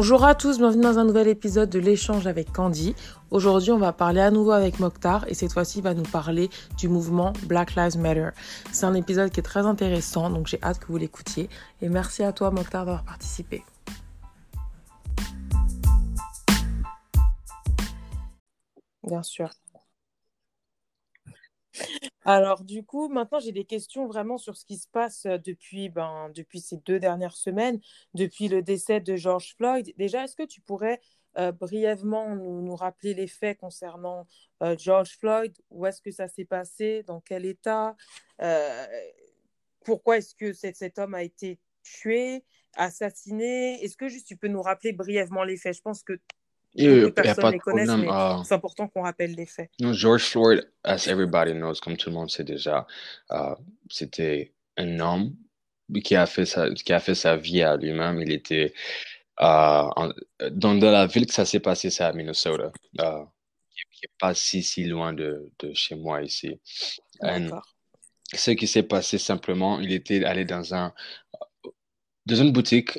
Bonjour à tous, bienvenue dans un nouvel épisode de l'échange avec Candy. Aujourd'hui, on va parler à nouveau avec Mokhtar et cette fois-ci, il va nous parler du mouvement Black Lives Matter. C'est un épisode qui est très intéressant, donc j'ai hâte que vous l'écoutiez. Et merci à toi, Mokhtar, d'avoir participé. Bien sûr. Alors, du coup, maintenant, j'ai des questions vraiment sur ce qui se passe depuis, ben, depuis ces deux dernières semaines, depuis le décès de George Floyd. Déjà, est-ce que tu pourrais brièvement nous, rappeler les faits concernant George Floyd? Où est-ce que ça s'est passé? Dans quel état? Pourquoi est-ce que cet, cet homme a été tué, assassiné? Est-ce que juste tu peux nous rappeler brièvement les faits? Je pense que Beaucoup de personnes les connaissent, mais uh, c'est important qu'on rappelle les faits. George Floyd, as everybody knows, comme tout le monde sait déjà, uh, c'était un homme qui a fait sa, qui a fait sa vie à lui-même. Il était uh, en, dans, dans, la ville que ça s'est passé, c'est à Minnesota, qui n'est pas si, si loin de, de chez moi ici. ce qui s'est passé simplement, il était allé dans un dans une boutique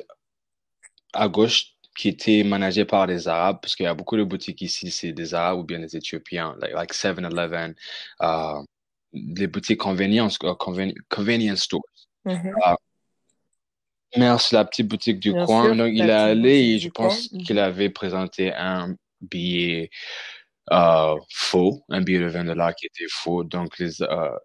à gauche qui était managé par des Arabes, parce qu'il y a beaucoup de boutiques ici, c'est des Arabes ou bien des Éthiopiens, like, like 7-Eleven, uh, les boutiques convenience, uh, convenience stores. Mm -hmm. uh, merci, la petite boutique du Bien coin. Sûr, Donc, il est allé et je pense qu'il avait présenté un billet uh, faux, un billet de 20 dollars qui était faux. Donc, les, uh,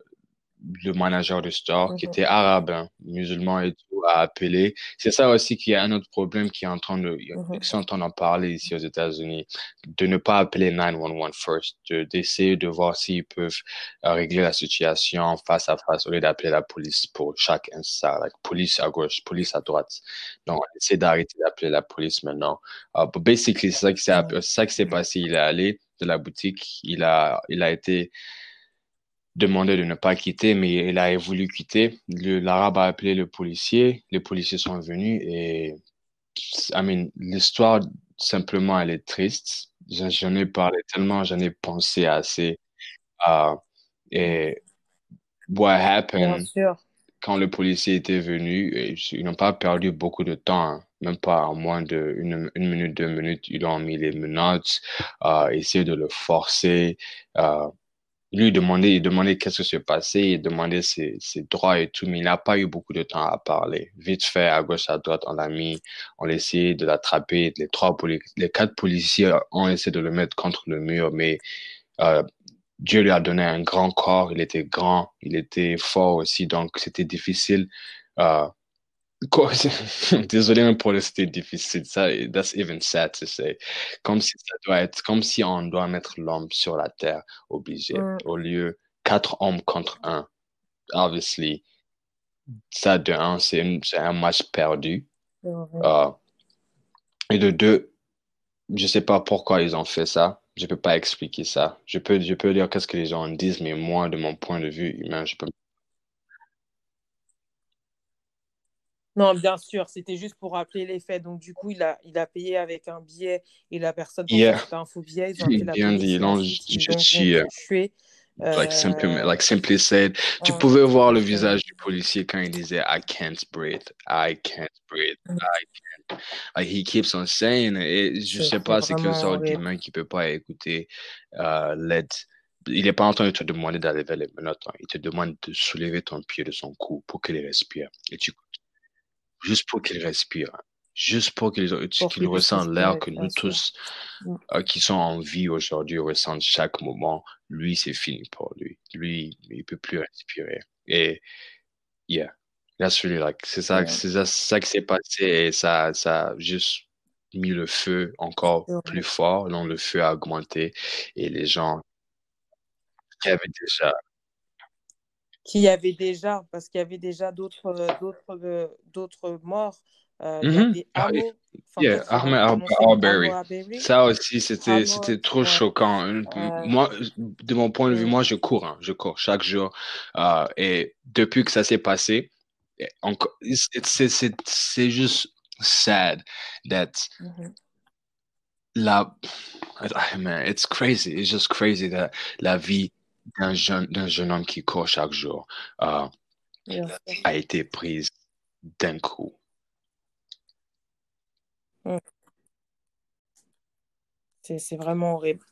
le manager du store, mmh. qui était arabe, hein, musulman et tout, a appelé. C'est ça aussi qui est un autre problème qui est en train de, mmh. qui sont en train d'en parler ici aux États-Unis, de ne pas appeler 911 first, d'essayer de, de, voir s'ils peuvent euh, régler la situation face à face au lieu d'appeler la police pour chaque instant, like police à gauche, police à droite. Donc, on essaie d'arrêter d'appeler la police maintenant. Uh, but basically, c'est ça qui s'est, mmh. s'est passé. Il est allé de la boutique, il a, il a été, demandé de ne pas quitter, mais il a voulu quitter. L'arabe a appelé le policier, les policiers sont venus et I mean, l'histoire, simplement, elle est triste. J'en ai parlé tellement, j'en ai pensé assez. Uh, et what happened quand le policier était venu, ils n'ont pas perdu beaucoup de temps, hein. même pas en moins de une, une, minute, deux minutes. Ils ont mis les menottes, uh, essayé de le forcer. Uh, lui demander, il demandait qu'est-ce qui se passait, il demandait ses, droits et tout, mais il n'a pas eu beaucoup de temps à parler. Vite fait, à gauche, à droite, on l'a mis, on essayé de l'attraper. Les trois, les quatre policiers ont essayé de le mettre contre le mur, mais euh, Dieu lui a donné un grand corps, il était grand, il était fort aussi, donc c'était difficile euh, Désolé même pour le c'était difficile. Ça, that's even sad to say. Comme si ça doit être, comme si on doit mettre l'homme sur la terre, obligé, mm. au lieu quatre hommes contre un. Obviously, ça de un, c'est un match perdu. Uh, et de deux, je sais pas pourquoi ils ont fait ça. Je peux pas expliquer ça. Je peux, je peux dire qu'est-ce que les gens disent, mais moi, de mon point de vue humain, je peux Non, bien sûr, c'était juste pour rappeler les faits. Donc, du coup, il a, il a payé avec un billet et la personne yeah. c'était un faux billet. Ils ont fait la Bien dit, non, je tué. Like simply, Euh, like simply said, tu pouvais voir le ouais. visage du policier quand il disait I can't breathe, I can't breathe, Mm. I can't. Like he keeps on saying. Et je sais pas, c'est quelle sorte d'humain qui peut pas écouter euh, l'aide. Il n'est pas en train de te demander d'aller vers les menottes. hein. Il te demande de soulever ton pied de son cou pour qu'il respire. Et tu juste pour qu'il respire, juste pour qu'il Pour qu'il qu'il puisse ressente l'air que nous tous Mm. euh, qui sont en vie aujourd'hui ressentent chaque moment. Lui, c'est fini pour lui. Lui, il peut plus respirer. Et yeah, that's really like c'est ça, c'est ça, ça qui s'est passé et ça, ça a juste mis le feu encore plus fort. Donc le feu a augmenté et les gens qui avaient déjà Qu'il y avait déjà, parce qu'il y avait déjà d'autres euh, d'autres euh, d'autres morts. Euh, Mhm. avait Ah, Yeah, Arbery. Ça aussi, c'était, c'était trop ouais. choquant. Euh, Moi, de mon point de vue, mm. moi, je cours, hein, je cours chaque jour. Euh, et depuis que ça s'est passé, c'est, juste sad that Mhm. la, ah, man, it's crazy. It's just crazy that la vie d'un jeune, d'un jeune homme qui court chaque jour euh, a été prise d'un coup. Mm. C'est vraiment horrible.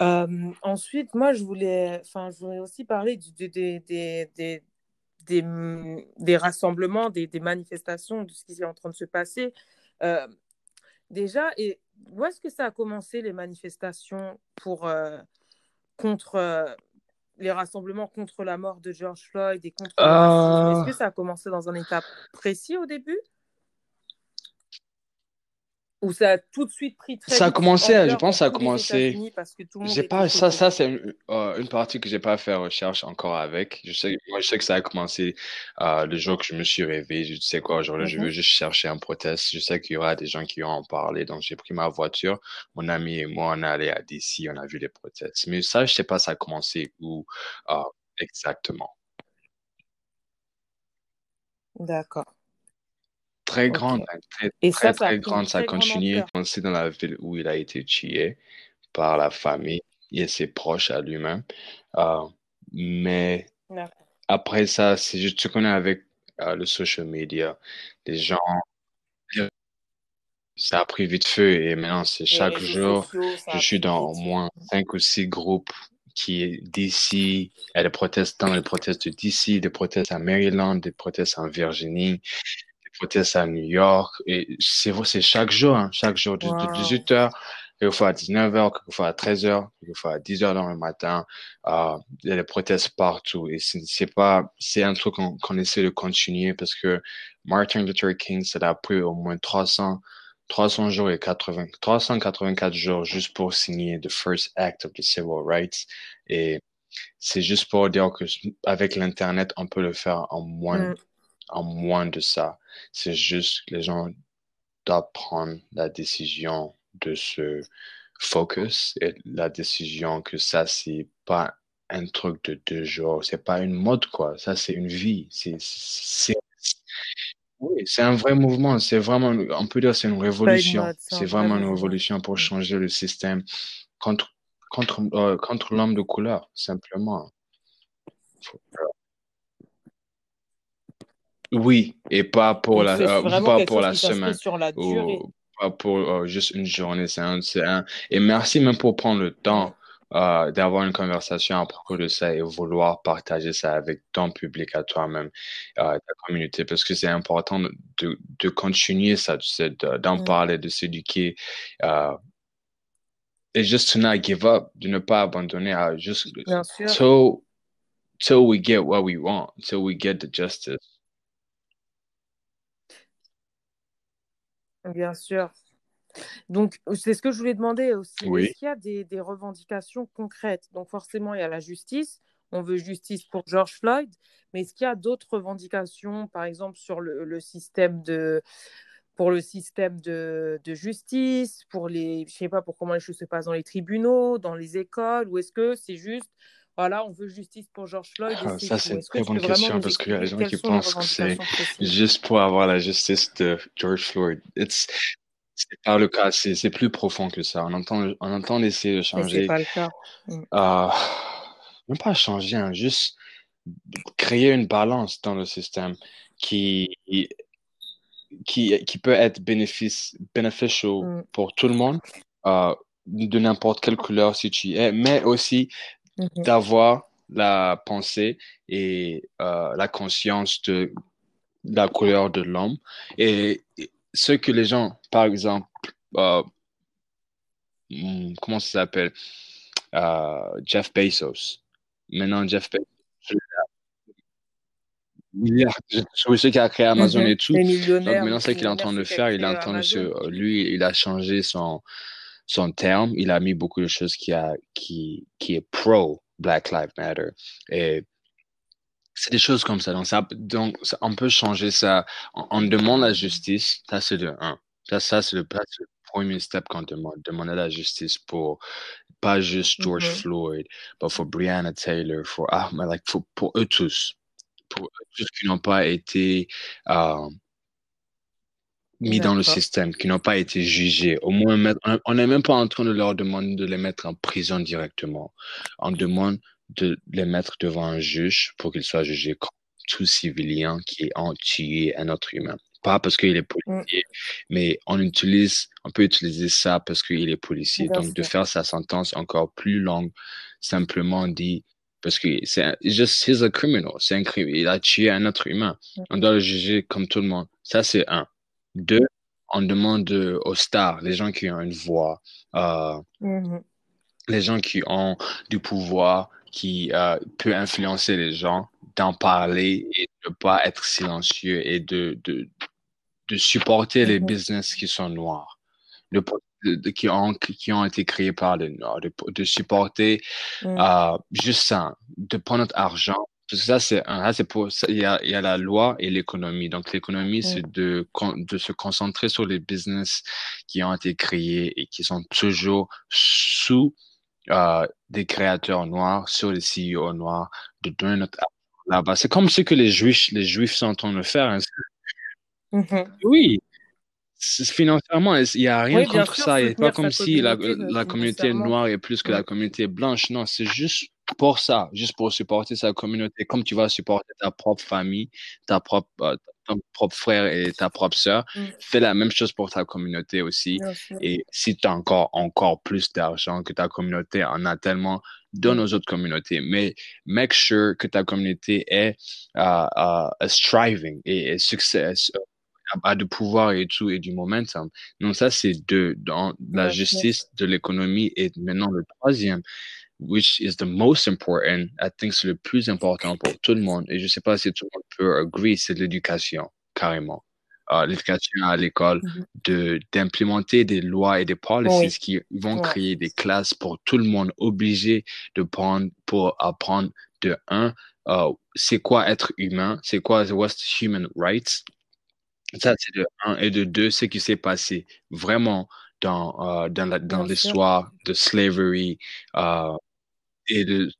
Euh, ensuite, moi, je voulais, enfin, je voulais aussi parler du, des, des, des, des, rassemblements, des, manifestations, de ce qui est en train de se passer. Euh, déjà, et où est-ce que ça a commencé, les manifestations pour, euh, contre les rassemblements contre la mort de George Floyd et contre racisme Est-ce que ça a commencé dans un état précis au début? Ou ça a tout de suite pris très Ça a commencé, je pense, ça a commencé. J'ai pas ça, ça c'est euh, une, partie que j'ai pas fait recherche encore avec. Je sais, moi, je sais que ça a commencé euh, le jour que je me suis réveillé. Je sais quoi, aujourd'hui, je veux juste chercher un protest. Je sais qu'il y aura des gens qui vont en parler, donc j'ai pris ma voiture. Mon ami et moi, on est allé à DC, on a vu les protestes. Mais ça, je sais pas, ça a commencé où euh, exactement. D'accord très grande, très, et très, ça, très, grande. Ça a continué. C'est dans la ville où il a été tué par la famille et ses proches à lui-même. Euh, mais après ça, c'est juste, tu connais avec euh, le social media, les gens, ça a pris vite feu et maintenant c'est chaque jour, je suis dans au moins cinq ou six groupes qui est d'ici, il y a des protestes dans les protestes de DC, des protestes à Maryland, des protestes en Virginie, protestes à New York. Et c'est c'est chaque jour, hein, chaque jour, de, 18h, quelquefois à 19h, quelquefois à 13h, quelquefois à 10h dans le matin. Euh, il y a des protestes partout. Et c'est pas, c'est un truc qu'on essaie de continuer parce que Martin Luther King, ça a pris au moins 300 300 jours et 80, 384 jours juste pour signer the first act of the civil rights. Et c'est juste pour dire que avec l'Internet, on peut le faire en moins, mm. En moins de ça. C'est juste que les gens doivent prendre la décision de se focus et la décision que ça, c'est pas un truc de deux jours, c'est pas une mode, quoi. Ça, c'est une vie. C'est, oui, c'est un vrai mouvement. C'est vraiment, on peut dire, c'est une révolution. C'est vraiment une révolution pour changer le système contre, contre, euh, contre l'homme de couleur, simplement. Oui, et pas pour la, euh, pas pour la semaine. Sur la durée. pas pour euh, juste une journée. C'est un, un... Et merci même pour prendre le temps euh, d'avoir une conversation à propos de ça et vouloir partager ça avec ton public à toi-même, ta communauté, parce que c'est important de, de continuer ça, d'en mm. parler, de s'éduquer. et juste to not give up, de ne pas abandonner, à juste Bien sûr. till, till we get what we want, till we get the justice. Bien sûr. Donc, c'est ce que je voulais demander aussi. Est-ce qu'il y a des, revendications concrètes? Donc, forcément, il y a la justice. On veut justice pour George Floyd. Mais est-ce qu'il y a d'autres revendications, par exemple, sur le, système de pour le système de, justice, pour les, je sais pas pour comment les choses se passent dans les tribunaux, dans les écoles, ou est-ce que c'est juste voilà, on veut justice pour George Floyd. Ah, ça, c'est une très bonne question parce qu'il y a des gens qui pensent que c'est juste pour avoir la justice de George Floyd. C'est pas le cas, c'est plus profond que ça. On entend, on entend essayer de changer. C'est pas le cas. Euh, même pas changer, hein, juste créer une balance dans le système qui, qui, qui peut être bénéfice, beneficial mm. pour tout le monde, euh, de n'importe quelle couleur si tu es, mais aussi Mhm. d'avoir la pensée et euh, la conscience de la couleur de l'homme. Et ce que les gens, par exemple, euh, hmm, comment ça s'appelle? Euh, Jeff Bezos. Maintenant, Jeff Bezos, c'est celui qui a créé Amazon mhm. et tout. Donc maintenant, ce qu'il est en train de faire, il est en train de lui, il a changé son, son terme, il a mis beaucoup de choses qui, a, qui, qui est pro Black Lives Matter. Et c'est des choses comme ça. Donc, ça, donc on peut changer ça. On, demande la justice. Ça, c'est le 1. Ça, ça c'est le, premier step qu'on demande. Demander la justice pour pas juste George mm-hmm. Floyd, mais pour Breonna Taylor, pour, ah, like, pour, pour, eux tous. Pour eux tous qui n'ont pas été. Euh, mis dans le système, qui n'ont pas été jugés. Au moins, on n'est même pas en train de leur demander de les mettre en prison directement. On demande de les mettre devant un juge pour qu'ils soient jugés comme tout civiliens qui ont tué un autre humain. pas parce qu'il est Mm. policier, mais on utilise, on peut utiliser ça parce qu'il est policier. Bien Donc, de faire sa sentence encore plus longue, simplement dit, parce que c'est un- just, he's a criminal, c'est un crime, il a tué un être humain. Mm. On doit le juger comme tout le monde. Ça, c'est un. Deux, on demande euh, aux stars, les gens qui ont une voix, euh, Mhm. les gens qui ont du pouvoir, qui euh, peut influencer les gens, d'en parler et de ne pas être silencieux et de, de, de supporter les Mhm. business qui sont noirs, de, de- de- qui, ont, qui ont été créés par les noirs, de, supporter Mm. euh, juste ça, de prendre notre argent. Parce que ça, c'est ça, c'est pour, ça, il y a, il y a la loi et l'économie. Donc, l'économie, c'est de, de se concentrer sur les business qui ont été créés et qui sont toujours sous euh, des créateurs noirs, sur les CEO noirs, de donner notre là-bas. C'est comme ce que les juifs, les juifs sont en train de faire. hein. Mhm. Oui, financièrement, il n'y a rien Oui, contre sûr, ça. Il n'est pas comme si la, communauté, la euh, communauté noire est plus que la Mm. communauté blanche. Non, c'est juste pour ça, juste pour supporter sa communauté, comme tu vas supporter ta propre famille, ta propre, euh, ton propre frère et ta propre sœur. Mm. Fais la même chose pour ta communauté aussi. Et si tu as encore, encore plus d'argent que ta communauté en a tellement, donne Mm. aux autres communautés. Mais make sure que ta communauté est euh, euh, striving et, et succès, a, a du pouvoir et tout, et du momentum. Donc ça, c'est deux, dans la justice, de l'économie, et maintenant le troisième, which is the most important, I think c'est le plus important pour tout le monde, et je sais pas si tout le monde peut agree, c'est l'éducation, carrément. Euh, l'éducation à l'école, de d'implémenter des lois et des policies qui vont Ouais. créer des classes pour tout le monde, obligé de prendre, pour apprendre de un, euh, c'est quoi être humain, c'est quoi, what's human rights, ça, c'est de un. Et de deux, ce qui s'est passé vraiment dans, euh, dans, la- dans l'histoire de slavery euh, et de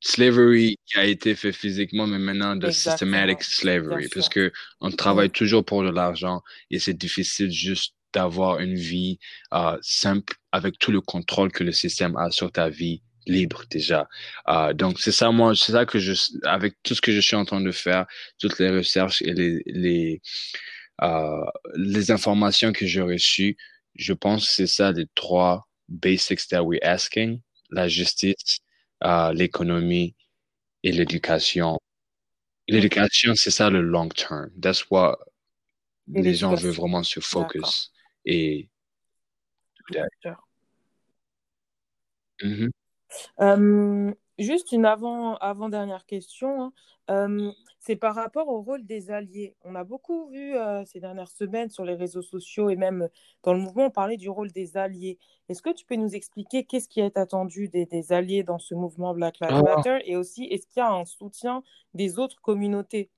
slavery qui a été fait physiquement, mais maintenant de Exactement. systematic slavery. Parce que on travaille toujours pour de l'argent et c'est difficile juste d'avoir une vie euh, simple avec tout le contrôle que le système a sur ta vie libre déjà. Euh, donc c'est ça, moi, c'est ça que je, avec tout ce que je suis en train de faire, toutes les recherches et les, les, euh, les informations que j'ai reçues, je pense que c'est ça les trois basics that we're asking, la justice, euh, l'économie et l'éducation. L'éducation, c'est ça le long term. That's what les gens veulent vraiment se focus. Et. Mhm. Juste une avant, avant-dernière question. hein. Euh, c'est par rapport au rôle des alliés. On a beaucoup vu euh, ces dernières semaines sur les réseaux sociaux et même dans le mouvement, on parlait du rôle des alliés. Est-ce que tu peux nous expliquer qu'est-ce qui est attendu des, des alliés dans ce mouvement Black Lives Ah. Matter et aussi est-ce qu'il y a un soutien des autres communautés?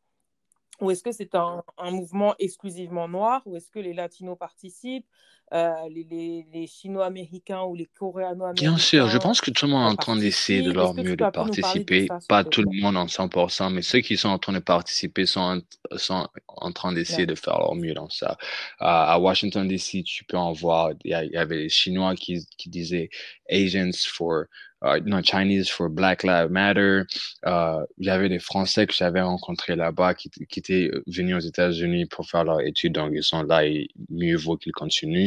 Ou est-ce que c'est un, un mouvement exclusivement noir? Ou est-ce que les Latinos participent, euh, les, les, les Chinois-Américains ou les Coréano-Américains Bien sûr, je pense que tout le monde est en train d'essayer de leur mieux de participer? ça, Pas tout le monde en 100%, mais ceux qui sont en train de participer sont en, sont en train d'essayer de faire leur mieux dans ça. Euh, à Washington, D.C., tu peux en voir, il y, a- il y avait les Chinois qui, qui disaient Asians for, euh, non, Chinese for Black Lives Matter. Euh, avait des Français que j'avais rencontrés là-bas qui, qui étaient venus aux États-Unis pour faire leur étude, donc ils sont là et mieux vaut qu'ils continuent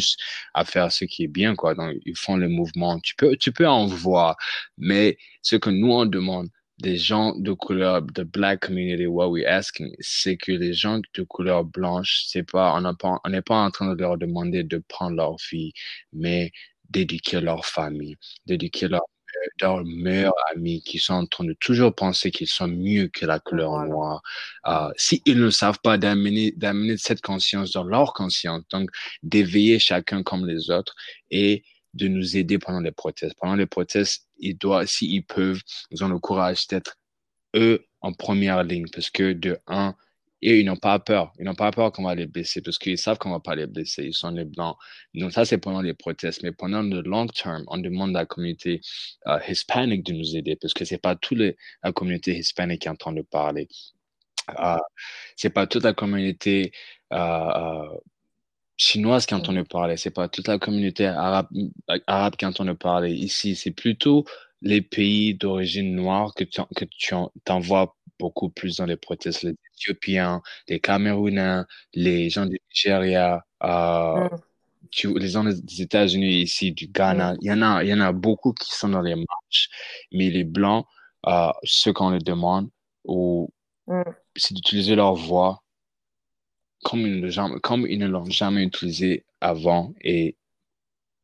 à faire ce qui est bien, quoi. Donc, ils font le mouvement. Tu peux, tu peux en voir, mais ce que nous, on demande des gens de couleur, de black community, what we're asking, c'est que les gens de couleur blanche, c'est pas, on n'est pas en train de leur demander de prendre leur vie, mais d'éduquer leur famille, d'éduquer leur leurs meilleurs amis qui sont en train de toujours penser qu'ils sont mieux que la couleur noire. Euh, S'ils ne savent pas d'amener, d'amener cette conscience dans leur conscience, donc d'éveiller chacun comme les autres et de nous aider pendant les protestes. Pendant les protestes, ils doivent, s'ils peuvent, ils ont le courage d'être eux en première ligne parce que de un, et ils n'ont pas peur. Ils n'ont pas peur qu'on va les blesser parce qu'ils savent qu'on va pas les blesser. Ils sont les blancs. Donc ça, c'est pendant les protestes. Mais pendant le long terme, on demande à la communauté euh, hispanique de nous aider parce que c'est pas toute la communauté hispanique qui est en train de parler. Euh, c'est pas toute la communauté euh, euh, chinoise qui est en train de parler. C'est pas toute la communauté arabe, arabe qui est en train de parler. Ici, c'est plutôt les pays d'origine noire que tu, que tu en- t'en vois beaucoup plus dans les protestes. Les Éthiopiens, les Camerounais, les gens du Nigeria, euh, Mm, tu- les gens des États-Unis ici, du mm, Ghana. Il y en a, il y en a beaucoup qui sont dans les marches, mais les Blancs, euh, ce qu'on leur demande, ou mm. c'est d'utiliser leur voix comme ils, ne l'ont jamais- comme ils ne l'ont jamais utilisé avant et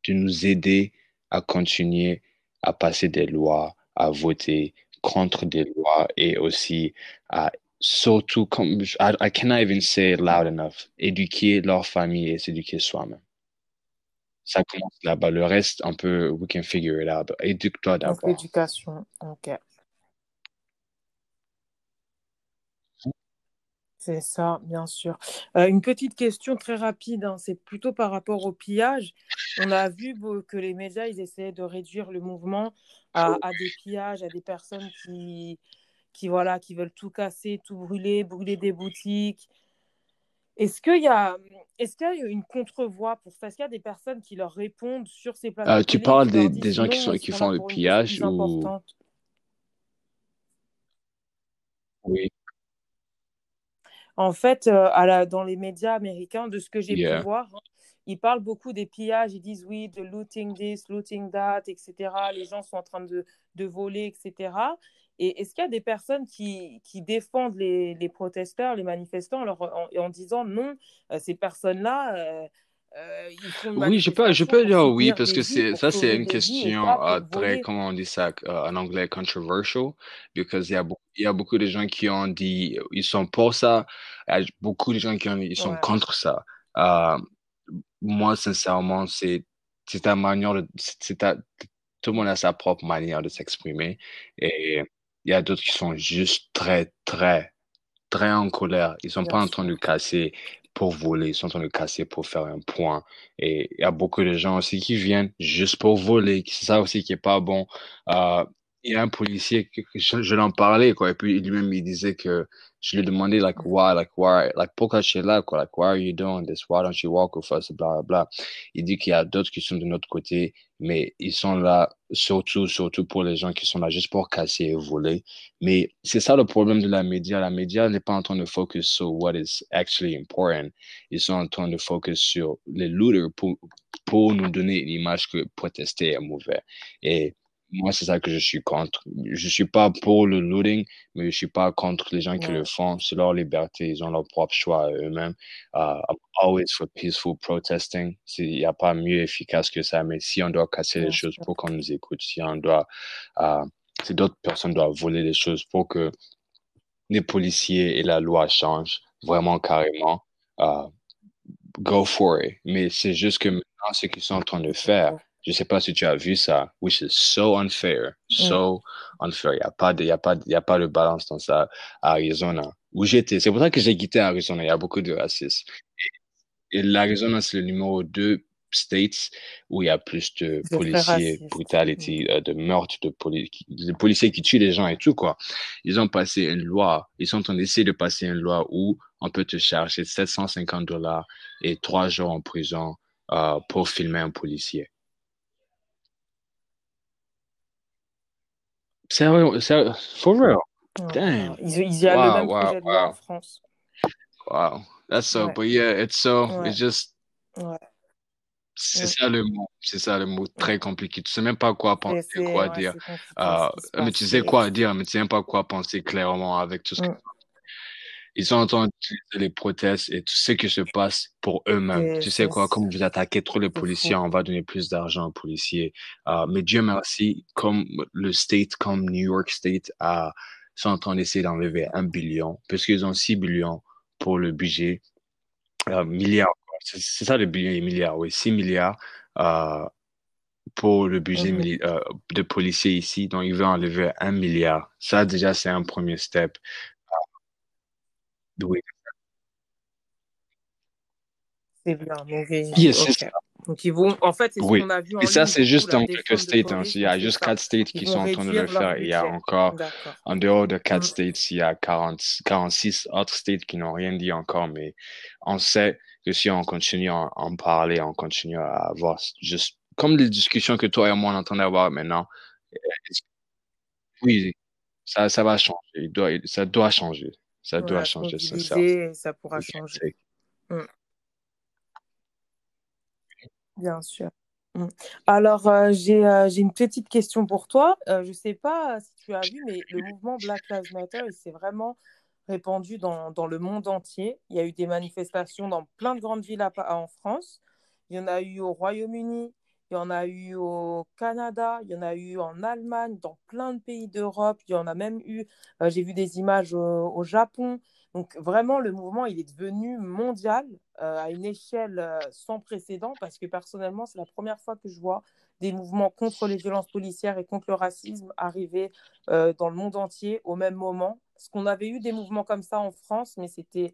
de nous aider à continuer à passer des lois, à voter contre des lois et aussi à surtout, comme, I, I cannot even say it loud enough, éduquer leur famille et s'éduquer soi-même. Ça commence là-bas. Le reste, un peu, we can figure it out. Éduque-toi d'abord. l'éducation. Ok. C'est ça, bien sûr. Euh, une petite question très rapide, hein, c'est plutôt par rapport au pillage. On a vu que les médias, ils essayaient de réduire le mouvement à, à des pillages, à des personnes qui, qui, voilà, qui veulent tout casser, tout brûler, brûler des boutiques. Est-ce qu'il y a, est-ce qu'il y a une contre-voix pour ça? Est-ce qu'il y a des personnes qui leur répondent sur ces Euh, tu télé, qui parles des, gens qui sont, font le pillage ou... importante? Oui, En fait, euh, à la- dans les médias américains, de ce que j'ai pu voir, hein, ils parlent beaucoup des pillages. Ils disent oui, de looting this, looting that, etc. Les gens sont en train de, de voler, etc. Et est-ce qu'il y a des personnes qui, qui défendent les, les protesteurs, les manifestants, en, leur- en- en disant non, euh, ces personnes-là, euh, Oui, je peux, je peux dire oui, parce que c'est, ça, c'est une question euh, très, comment on dit ça euh, en anglais, controversial, because il y a, beau- il y a beaucoup de gens qui ont dit, ils sont pour ça, il y a beaucoup de gens qui ont, ils sont Ouais, contre ça. Moi, sincèrement, c'est, c'est ta manière de, c'est ta, tout le monde a sa propre manière de s'exprimer, et il y a d'autres qui sont juste très, très, très en colère. Ils sont pas en train de casser pour voler, ils sont en train de casser pour faire un point. Et il y a beaucoup de gens aussi qui viennent juste pour voler. C'est ça aussi qui est pas bon. Euh, a un policier, je, je l'en parlais, quoi. Et puis lui-même, il disait que je lui demandais, like, why, like, why, like, pourquoi tu es là, quoi? Like, why are you doing this? Why don't you walk with us? Bla, bla. Il dit qu'il y a d'autres qui sont de notre côté, mais ils sont là surtout, surtout pour les gens qui sont là juste pour casser et voler. Mais c'est ça le problème de la média. La média n'est pas en train de focus sur what is actually important. Ils sont en train de focus sur les looters pour, pour nous donner une image que protester est mauvais. Et moi, c'est ça que je suis contre. Je suis pas pour le looting, mais je suis pas contre les gens qui le Ouais, font. C'est leur liberté. Ils ont leur propre choix à eux-mêmes. Uh, I'm always for peaceful protesting. Il n'y a pas mieux efficace que ça. Mais si on doit casser les bien choses pour qu'on nous écoute, si on doit uh, si d'autres personnes doivent voler les choses pour que les policiers et la loi changent vraiment carrément, uh, go for it. Mais c'est juste que maintenant, ce qu'ils sont en train de faire, Je sais pas si tu as vu ça, which is so unfair, Mm, so unfair. Il n'y a pas de, y a pas, de- il y a pas de balance dans ça à Arizona, où j'étais. C'est pour ça que j'ai quitté Arizona. Il y a beaucoup de racisme. Et l'Arizona, c'est le numéro 2 states où il y a plus de policiers, raciste. Mm. brutality, euh, de meurtres, de, poli- de policiers qui tuent les gens et tout, quoi. Ils ont passé une loi, ils sont en train d'essayer de passer une loi où on peut te charger 750 dollars et trois jours en prison euh, pour filmer un policier. Sérieux, sérieux, for real. Ouais, Damn. Ils, ils y a le Wow, même wow, projet de loi en wow, France. wow. That's so, Ouais, but yeah, it's so, ouais, it's just, ouais. C'est ça le mot, c'est ça le mot très compliqué. Tu sais même pas quoi C'est, penser, quoi ouais, dire. Euh, mais tu sais quoi dire, mais tu sais même pas quoi penser clairement avec tout ce que Mm. Ils sont en train d'utiliser les protestes et tout ce qui se passe pour eux-mêmes. Tu sais quoi, comme vous attaquez trop les policiers, on va donner plus d'argent aux policiers. Euh, mais Dieu merci, comme le state, comme New York State, a, sont en train d'essayer d'enlever un billion, parce qu'ils ont 6 billions pour le budget, euh, milliards. C'est ça le billion et milliards, oui, 6 milliards. Euh, pour le budget Mhm. mili- euh, de policiers ici. Donc, il veut enlever un milliard. Ça, déjà, c'est un premier step. Oui. C'est bien, mauvais. Yes, c'est Ok. ça. Donc ils vont, en fait, c'est ce Oui. qu'on a vu en Et ça, c'est juste dans quelques de states. hein. Il y donc a juste quatre states qui sont en train de le faire. Il y a encore, en dehors de quatre Mm. states, il y a 40, 46 autres states qui n'ont rien dit encore. Mais on sait que si on continue à en, parler, on continue à avoir juste comme les discussions que toi et moi on entend avoir maintenant. euh, Oui, ça, ça va changer. Il doit, ça doit changer. Ça doit Ouais, changer, mobiliser, ça pourra changer. Mm. Bien sûr. Mm. Alors, euh, j'ai euh, j'ai une petite question pour toi. Euh, je ne sais pas si tu as vu, mais le mouvement Black Lives Matter, il s'est vraiment répandu dans, dans le monde entier. Il y a eu des manifestations dans plein de grandes villes à- en France. Il y en a eu au Royaume-Uni, il y en a eu au Canada, il y en a eu en Allemagne, dans plein de pays d'Europe. Il y en a même eu, euh, j'ai vu des images au, Japon. Donc vraiment, le mouvement, il est devenu mondial euh, à une échelle euh, sans précédent parce que personnellement, c'est la première fois que je vois des mouvements contre les violences policières et contre le racisme arriver dans le monde entier au même moment. Parce qu'on avait eu des mouvements comme ça en France, mais c'était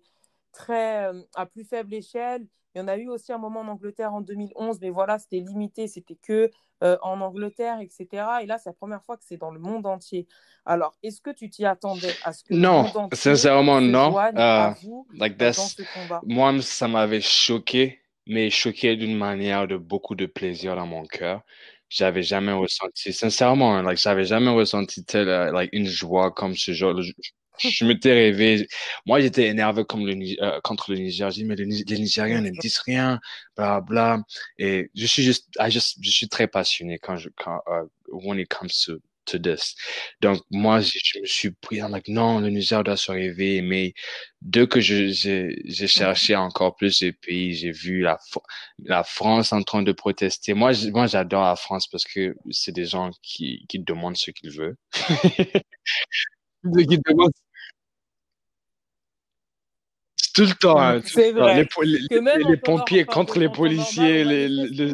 très euh, à plus faible échelle. Il y en a eu aussi un moment en Angleterre en 2011, mais voilà, c'était limité, c'était que euh, en Angleterre, etc. Et là, c'est la première fois que c'est dans le monde entier. Alors, est-ce que tu t'y attendais à ce que le Non, monde entier sincèrement, non. Uh, vous like dans ce combat? moi, ça m'avait choqué, mais choqué d'une manière de beaucoup de plaisir dans mon cœur. J'avais jamais ressenti, sincèrement, hein, like, j'avais jamais ressenti telle, euh, like, une joie comme ce genre. Je, m'étais rêvé. Moi, j'étais énervé euh, contre le Niger. J'ai dit, mais les Nigériens ne disent rien, bla, bla. Et je suis juste, I just, je suis très passionné quand je, quand, uh, when it comes to, to this. Donc, moi, je, me suis pris, I'm like, non, le Niger doit se réveiller. Mais dès que j'ai, cherché encore plus de pays, j'ai vu la, Fr- la France en train de protester. Moi, moi, j'adore la France parce que c'est des gens qui, qui demandent ce qu'ils veulent. Qui demandent tout le temps, hein, C'est. Les, les, pompiers contre les policiers, les,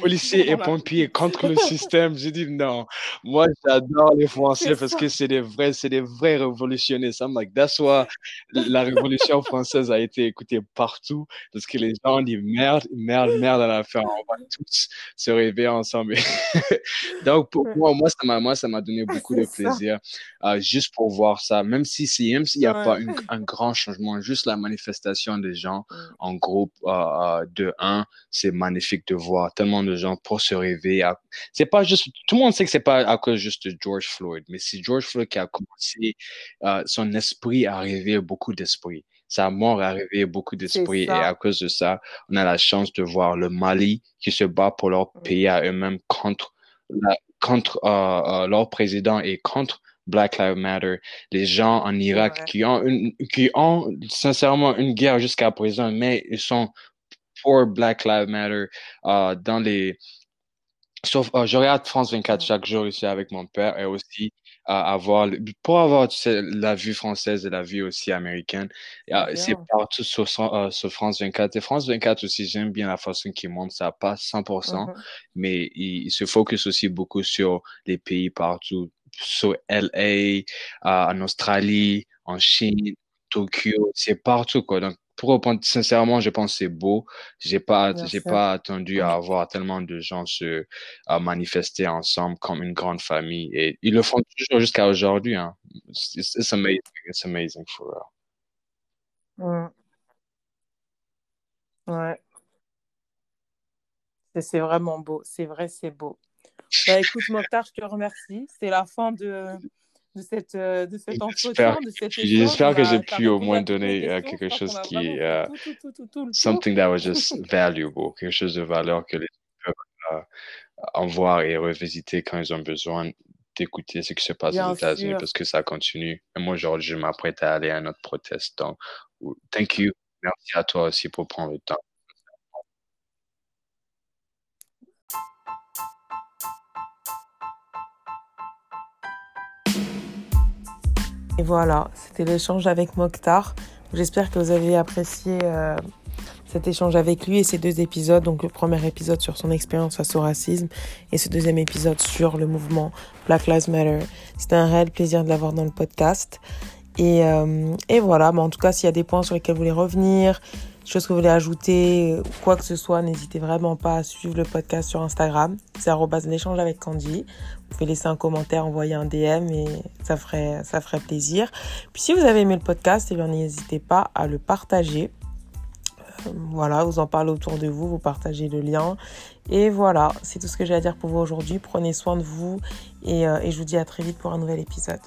policiers et pompiers contre le système. J'ai dit non. Moi, j'adore les Français parce ça. que c'est des vrais, c'est des vrais révolutionnaires. I'm like, that's why la révolution française a été écoutée partout parce que les gens disent merde, merde, merde à la fin. On va tous se réveiller ensemble. Donc, pour moi, moi, ça m'a, moi, ça m'a donné beaucoup de ça. plaisir euh, juste pour voir ça. Même si, si même s'il n'y a pas une- un grand changement, juste la manifestation des gens Mm, en groupe euh, euh, de un, c'est magnifique de voir tellement de gens pour se réveiller. à- C'est pas juste, tout le monde sait que c'est pas à cause juste de George Floyd, mais c'est George Floyd qui a commencé, euh, son esprit a réveillé beaucoup d'esprits. Sa mort a réveillé beaucoup C'est d'esprits et à cause de ça, on a la chance de voir le Mali qui se bat pour leur Mm, pays à eux-mêmes contre la- contre euh, leur président et contre Black Lives Matter. Les gens en Irak qui ont une, qui ont sincèrement une guerre jusqu'à présent, mais ils sont pour Black Lives Matter euh, dans les Sauf, euh, je regarde France 24 Mm, chaque jour ici avec mon père et aussi euh, avoir, le- pour avoir tu sais, la vue française et la vue aussi américaine. C'est euh, partout sur, euh, France 24. Et France 24 aussi, j'aime bien la façon qu'ils montrent ça, pas 100%, Mhm. mais il, il se focus aussi beaucoup sur les pays partout, sur LA, euh, en Australie, en Chine, Tokyo, c'est partout, quoi. Donc, pour répondre sincèrement, je pense que c'est beau. J'ai pas, j'ai pas attendu à avoir tellement de gens se à manifester ensemble comme une grande famille. Et ils le font toujours jusqu'à aujourd'hui. Hein. It's, it's amazing. It's amazing for real. Mm. Ouais, c'est vraiment beau. C'est vrai, c'est beau. Bah écoute, Mokhtar, je te remercie. C'est la fin de, de, cette, euh, de cet entretien, de j'espère que j'ai a, t'as pu au moins donner euh, quelque chose qui est euh, tout, tout, tout, something that was just valuable, quelque chose de valeur que les gens peuvent en voir et revisiter quand ils ont besoin d'écouter ce qui se passe aux États-Unis parce que ça continue. Et moi, aujourd'hui, je m'apprête à aller à notre proteste. Donc, thank you. Merci à toi aussi pour prendre le temps. Et voilà, c'était l'échange avec Mokhtar. J'espère que vous avez apprécié euh, cet échange avec lui et ces deux épisodes. Donc le premier épisode sur son expérience face au racisme et ce deuxième épisode sur le mouvement Black Lives Matter. C'était un réel plaisir de l'avoir dans le podcast. Et, euh, et voilà, mais en tout cas, s'il y a des points sur lesquels vous voulez revenir, choses que vous voulez ajouter, quoi que ce soit, n'hésitez vraiment pas à suivre le podcast sur Instagram. C'est l'échange avec Candy. Vous pouvez laisser un commentaire, envoyer un DM et ça ferait, plaisir. Puis si vous avez aimé le podcast, eh n'hésitez pas à le partager. Euh, voilà, vous en parlez autour de vous, vous partagez le lien. Et voilà, c'est tout ce que j'ai à dire pour vous aujourd'hui. Prenez soin de vous et, euh, et je vous dis à très vite pour un nouvel épisode.